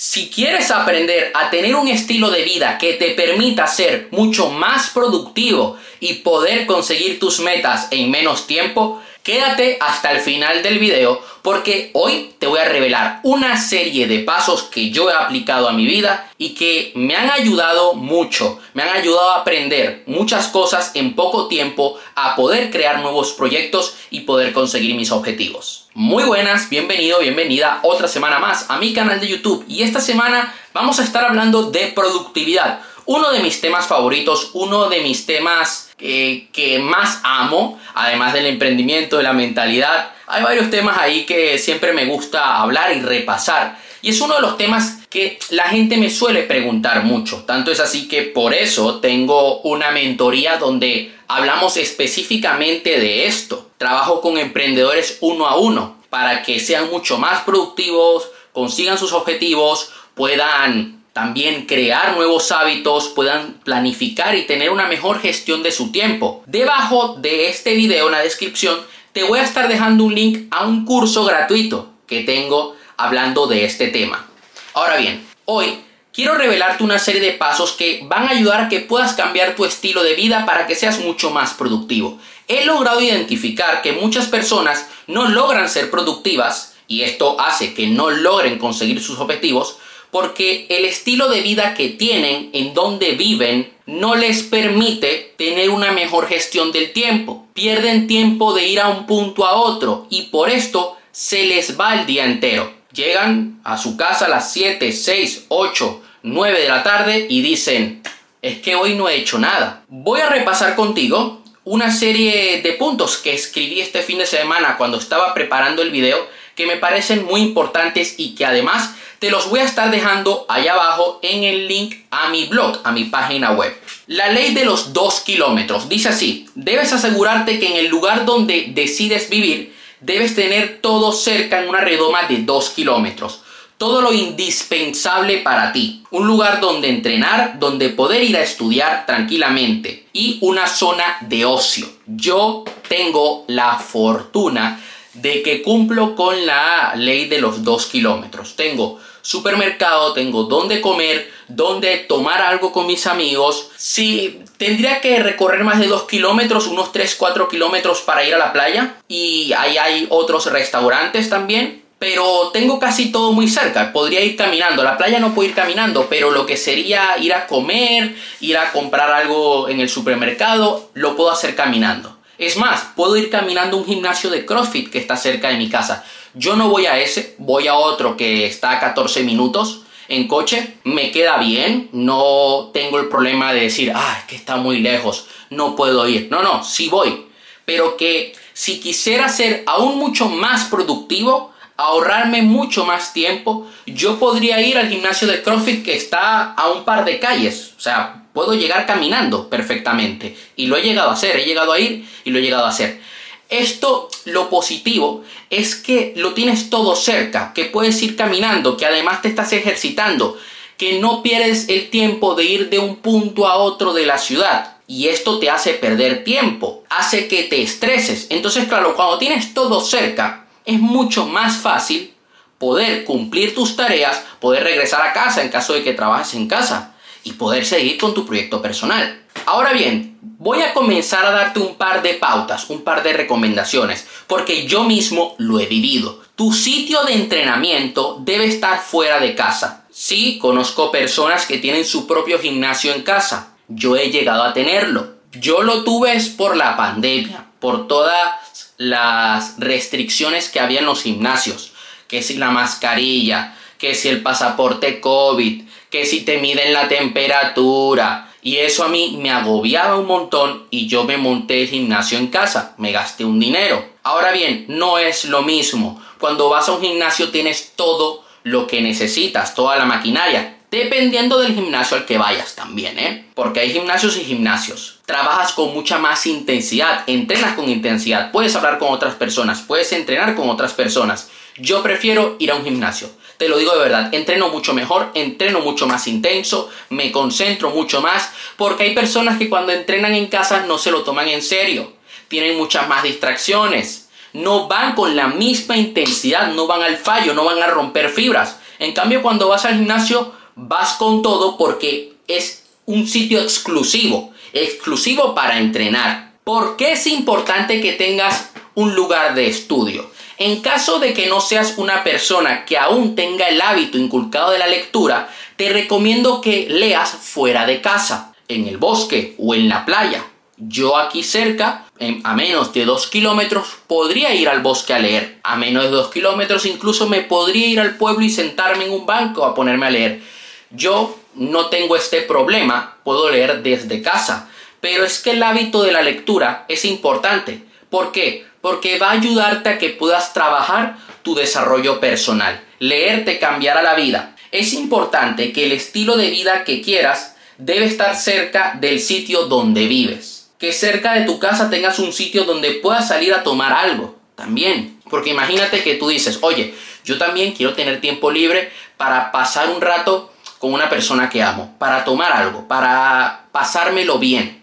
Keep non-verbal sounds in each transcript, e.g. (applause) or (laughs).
Si quieres aprender a tener un estilo de vida que te permita ser mucho más productivo y poder conseguir tus metas en menos tiempo, Quédate hasta el final del video porque hoy te voy a revelar una serie de pasos que yo he aplicado a mi vida y que me han ayudado mucho, me han ayudado a aprender muchas cosas en poco tiempo, a poder crear nuevos proyectos y poder conseguir mis objetivos. Muy buenas, bienvenido, bienvenida otra semana más a mi canal de YouTube y esta semana vamos a estar hablando de productividad uno de mis temas favoritos, uno de mis temas eh, que más amo, además del emprendimiento, de la mentalidad. Hay varios temas ahí que siempre me gusta hablar y repasar. Y es uno de los temas que la gente me suele preguntar mucho. Tanto es así que por eso tengo una mentoría donde hablamos específicamente de esto. Trabajo con emprendedores uno a uno para que sean mucho más productivos, consigan sus objetivos, puedan también crear nuevos hábitos, puedan planificar y tener una mejor gestión de su tiempo. Debajo de este video en la descripción te voy a estar dejando un link a un curso gratuito que tengo hablando de este tema. Ahora bien, hoy quiero revelarte una serie de pasos que van a ayudar a que puedas cambiar tu estilo de vida para que seas mucho más productivo. He logrado identificar que muchas personas no logran ser productivas y esto hace que no logren conseguir sus objetivos porque el estilo de vida que tienen, en donde viven, no les permite tener una mejor gestión del tiempo. Pierden tiempo de ir a un punto a otro y por esto se les va el día entero. Llegan a su casa a las 7, 6, 8, 9 de la tarde y dicen, es que hoy no he hecho nada. Voy a repasar contigo una serie de puntos que escribí este fin de semana cuando estaba preparando el video que me parecen muy importantes y que además te los voy a estar dejando allá abajo en el link a mi blog, a mi página web. La ley de los dos kilómetros dice así, debes asegurarte que en el lugar donde decides vivir, debes tener todo cerca en una redoma de dos kilómetros. Todo lo indispensable para ti. Un lugar donde entrenar, donde poder ir a estudiar tranquilamente. Y una zona de ocio. Yo tengo la fortuna de que cumplo con la ley de los dos kilómetros. Tengo supermercado, tengo dónde comer, dónde tomar algo con mis amigos. Si tendría que recorrer más de 2 kilómetros, unos 3, 4 kilómetros para ir a la playa. Y ahí hay otros restaurantes también. Pero tengo casi todo muy cerca. Podría ir caminando. La playa no puedo ir caminando, pero lo que sería ir a comer, ir a comprar algo en el supermercado, lo puedo hacer caminando. Es más, puedo ir caminando a un gimnasio de CrossFit que está cerca de mi casa. Yo no voy a ese, voy a otro que está a 14 minutos en coche. Me queda bien, no tengo el problema de decir, ah, es que está muy lejos, no puedo ir. No, no, sí voy. Pero que si quisiera ser aún mucho más productivo, ahorrarme mucho más tiempo, yo podría ir al gimnasio de CrossFit que está a un par de calles. O sea, puedo llegar caminando perfectamente. Y lo he llegado a hacer, he llegado a ir y lo he llegado a hacer. Esto, lo positivo, es que lo tienes todo cerca, que puedes ir caminando, que además te estás ejercitando, que no pierdes el tiempo de ir de un punto a otro de la ciudad. Y esto te hace perder tiempo, hace que te estreses. Entonces, claro, cuando tienes todo cerca, es mucho más fácil poder cumplir tus tareas, poder regresar a casa en caso de que trabajes en casa y poder seguir con tu proyecto personal. Ahora bien, voy a comenzar a darte un par de pautas, un par de recomendaciones, porque yo mismo lo he vivido. Tu sitio de entrenamiento debe estar fuera de casa. Sí, conozco personas que tienen su propio gimnasio en casa. Yo he llegado a tenerlo. Yo lo tuve es por la pandemia, por todas las restricciones que había en los gimnasios, que si la mascarilla, que si el pasaporte COVID, que si te miden la temperatura. Y eso a mí me agobiaba un montón y yo me monté el gimnasio en casa, me gasté un dinero. Ahora bien, no es lo mismo. Cuando vas a un gimnasio tienes todo lo que necesitas, toda la maquinaria. Dependiendo del gimnasio al que vayas también, ¿eh? Porque hay gimnasios y gimnasios. Trabajas con mucha más intensidad, entrenas con intensidad, puedes hablar con otras personas, puedes entrenar con otras personas. Yo prefiero ir a un gimnasio. Te lo digo de verdad, entreno mucho mejor, entreno mucho más intenso, me concentro mucho más, porque hay personas que cuando entrenan en casa no se lo toman en serio, tienen muchas más distracciones, no van con la misma intensidad, no van al fallo, no van a romper fibras. En cambio, cuando vas al gimnasio, vas con todo porque es un sitio exclusivo, exclusivo para entrenar. ¿Por qué es importante que tengas un lugar de estudio? En caso de que no seas una persona que aún tenga el hábito inculcado de la lectura, te recomiendo que leas fuera de casa, en el bosque o en la playa. Yo aquí cerca, a menos de 2 kilómetros, podría ir al bosque a leer. A menos de 2 kilómetros incluso me podría ir al pueblo y sentarme en un banco a ponerme a leer. Yo no tengo este problema, puedo leer desde casa. Pero es que el hábito de la lectura es importante. ¿Por qué? Porque va a ayudarte a que puedas trabajar tu desarrollo personal. Leer te cambiará la vida. Es importante que el estilo de vida que quieras debe estar cerca del sitio donde vives. Que cerca de tu casa tengas un sitio donde puedas salir a tomar algo también. Porque imagínate que tú dices, oye, yo también quiero tener tiempo libre para pasar un rato con una persona que amo, para tomar algo, para pasármelo bien.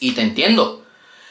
Y te entiendo.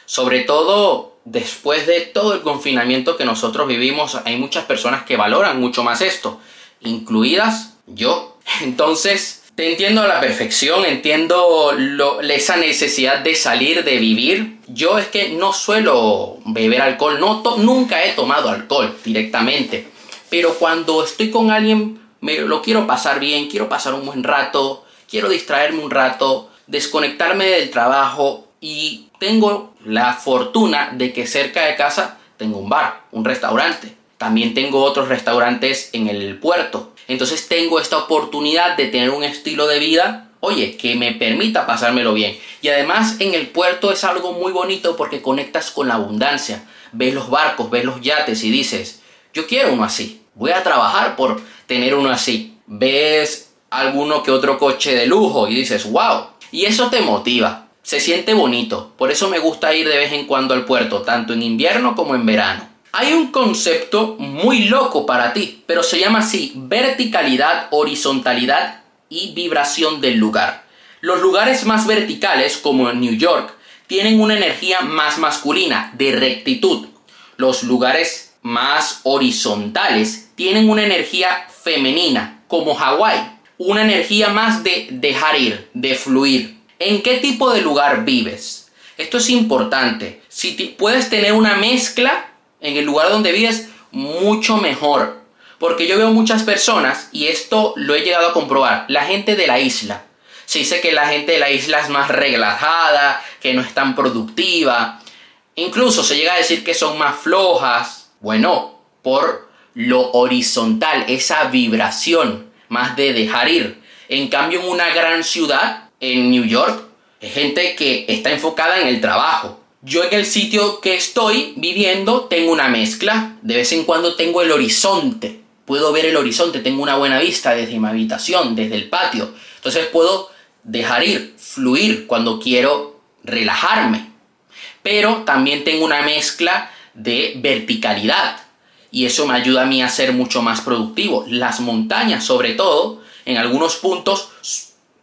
Sobre todo después de todo el confinamiento que nosotros vivimos, hay muchas personas que valoran mucho más esto incluidas yo. (laughs) Entonces, te entiendo a la perfección, entiendo esa necesidad de salir, de vivir. Yo es que no suelo beber alcohol, no nunca he tomado alcohol directamente, pero cuando estoy con alguien me lo quiero pasar bien, quiero pasar un buen rato, quiero distraerme un rato, desconectarme del trabajo y tengo la fortuna de que cerca de casa tengo un bar, un restaurante. También tengo otros restaurantes en el puerto. Entonces tengo esta oportunidad de tener un estilo de vida, oye, que me permita pasármelo bien. Y además en el puerto es algo muy bonito porque conectas con la abundancia. Ves los barcos, ves los yates y dices, yo quiero uno así. Voy a trabajar por tener uno así. Ves alguno que otro coche de lujo y dices, wow. Y eso te motiva. Se siente bonito. Por eso me gusta ir de vez en cuando al puerto, tanto en invierno como en verano. Hay un concepto muy loco para ti, pero se llama así verticalidad, horizontalidad y vibración del lugar. Los lugares más verticales, como en New York, tienen una energía más masculina, de rectitud. Los lugares más horizontales tienen una energía femenina, como Hawái, una energía más de dejar ir, de fluir. ¿En qué tipo de lugar vives? Esto es importante. Si puedes tener una mezcla en el lugar donde vives, mucho mejor. Porque yo veo muchas personas, y esto lo he llegado a comprobar, la gente de la isla. Se dice que la gente de la isla es más relajada, que no es tan productiva. Incluso se llega a decir que son más flojas. Bueno, por lo horizontal, esa vibración más de dejar ir. En cambio, en una gran ciudad, en New York, hay gente que está enfocada en el trabajo, yo en el sitio que estoy viviendo tengo una mezcla. De vez en cuando tengo el horizonte. Puedo ver el horizonte, tengo una buena vista desde mi habitación, desde el patio. Entonces puedo dejar ir, fluir cuando quiero relajarme. Pero también tengo una mezcla de verticalidad. Y eso me ayuda a mí a ser mucho más productivo. Las montañas, sobre todo, en algunos puntos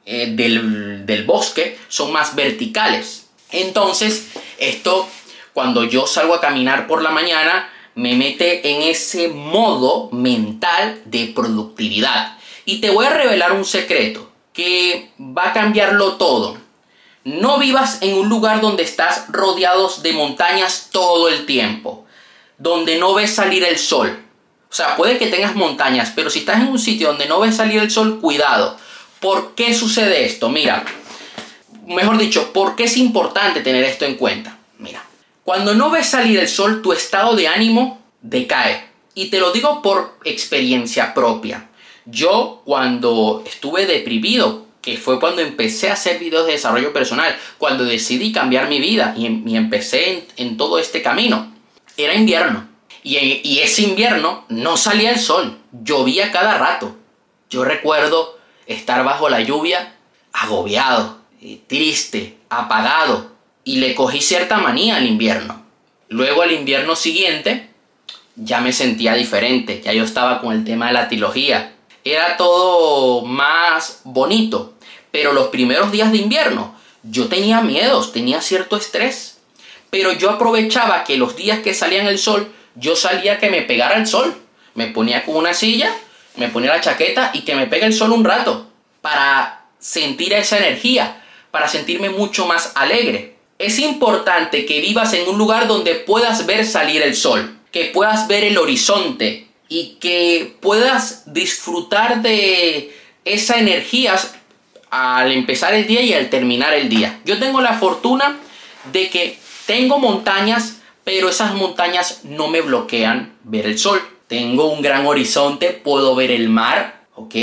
eh, del, del bosque, son más verticales entonces, esto, cuando yo salgo a caminar por la mañana, me mete en ese modo mental de productividad. Y te voy a revelar un secreto que va a cambiarlo todo. No vivas en un lugar donde estás rodeados de montañas todo el tiempo, donde no ves salir el sol. O sea, puede que tengas montañas, pero si estás en un sitio donde no ves salir el sol, cuidado. ¿Por qué sucede esto? Mira, mejor dicho, ¿por qué es importante tener esto en cuenta? Mira, cuando no ves salir el sol, tu estado de ánimo decae. Y te lo digo por experiencia propia. Yo cuando estuve deprimido, que fue cuando empecé a hacer videos de desarrollo personal, cuando decidí cambiar mi vida y, empecé en, todo este camino, era invierno. Y, y ese invierno no salía el sol, llovía cada rato. Yo recuerdo estar bajo la lluvia agobiado, triste, apagado, y le cogí cierta manía al invierno. Luego al invierno siguiente ya me sentía diferente, ya yo estaba con el tema de la trilogía. Era todo más bonito, pero los primeros días de invierno yo tenía miedos, tenía cierto estrés, pero yo aprovechaba que los días que salía el sol, yo salía que me pegara el sol. Me ponía con una silla me ponía la chaqueta y que me pegue el sol un rato para sentir esa energía, para sentirme mucho más alegre. Es importante que vivas en un lugar donde puedas ver salir el sol, que puedas ver el horizonte y que puedas disfrutar de esa energía al empezar el día y al terminar el día. Yo tengo la fortuna de que tengo montañas, pero esas montañas no me bloquean ver el sol. Tengo un gran horizonte, puedo ver el mar, ¿ok?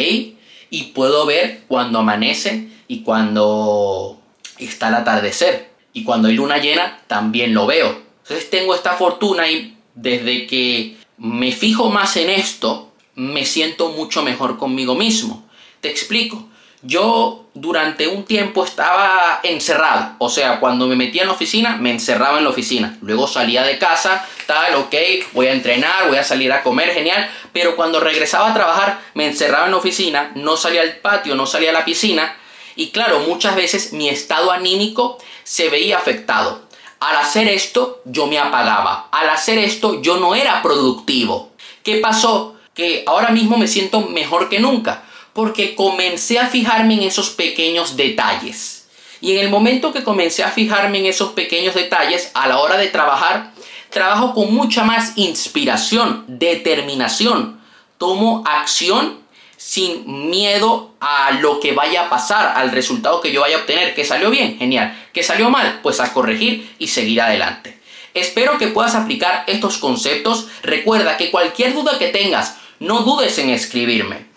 Y puedo ver cuando amanece y cuando está el atardecer. Y cuando hay luna llena, también lo veo. Entonces tengo esta fortuna y desde que me fijo más en esto, me siento mucho mejor conmigo mismo. Te explico. Yo durante un tiempo estaba encerrado, o sea, cuando me metía en la oficina, me encerraba en la oficina. Luego salía de casa, tal, ok, voy a entrenar, voy a salir a comer, genial. Pero cuando regresaba a trabajar, me encerraba en la oficina, no salía al patio, no salía a la piscina. Y claro, muchas veces mi estado anímico se veía afectado. Al hacer esto, yo me apagaba. Al hacer esto, yo no era productivo. ¿Qué pasó? Que ahora mismo me siento mejor que nunca porque comencé a fijarme en esos pequeños detalles. Y en el momento que comencé a fijarme en esos pequeños detalles, a la hora de trabajar, trabajo con mucha más inspiración, determinación. Tomo acción sin miedo a lo que vaya a pasar, al resultado que yo vaya a obtener. Que salió bien, genial. Que salió mal, pues a corregir y seguir adelante. Espero que puedas aplicar estos conceptos. Recuerda que cualquier duda que tengas, no dudes en escribirme.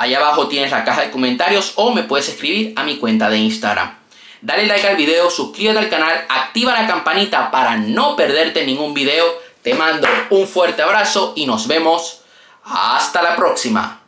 Allá abajo tienes la caja de comentarios o me puedes escribir a mi cuenta de Instagram. Dale like al video, suscríbete al canal, activa la campanita para no perderte ningún video. Te mando un fuerte abrazo y nos vemos hasta la próxima.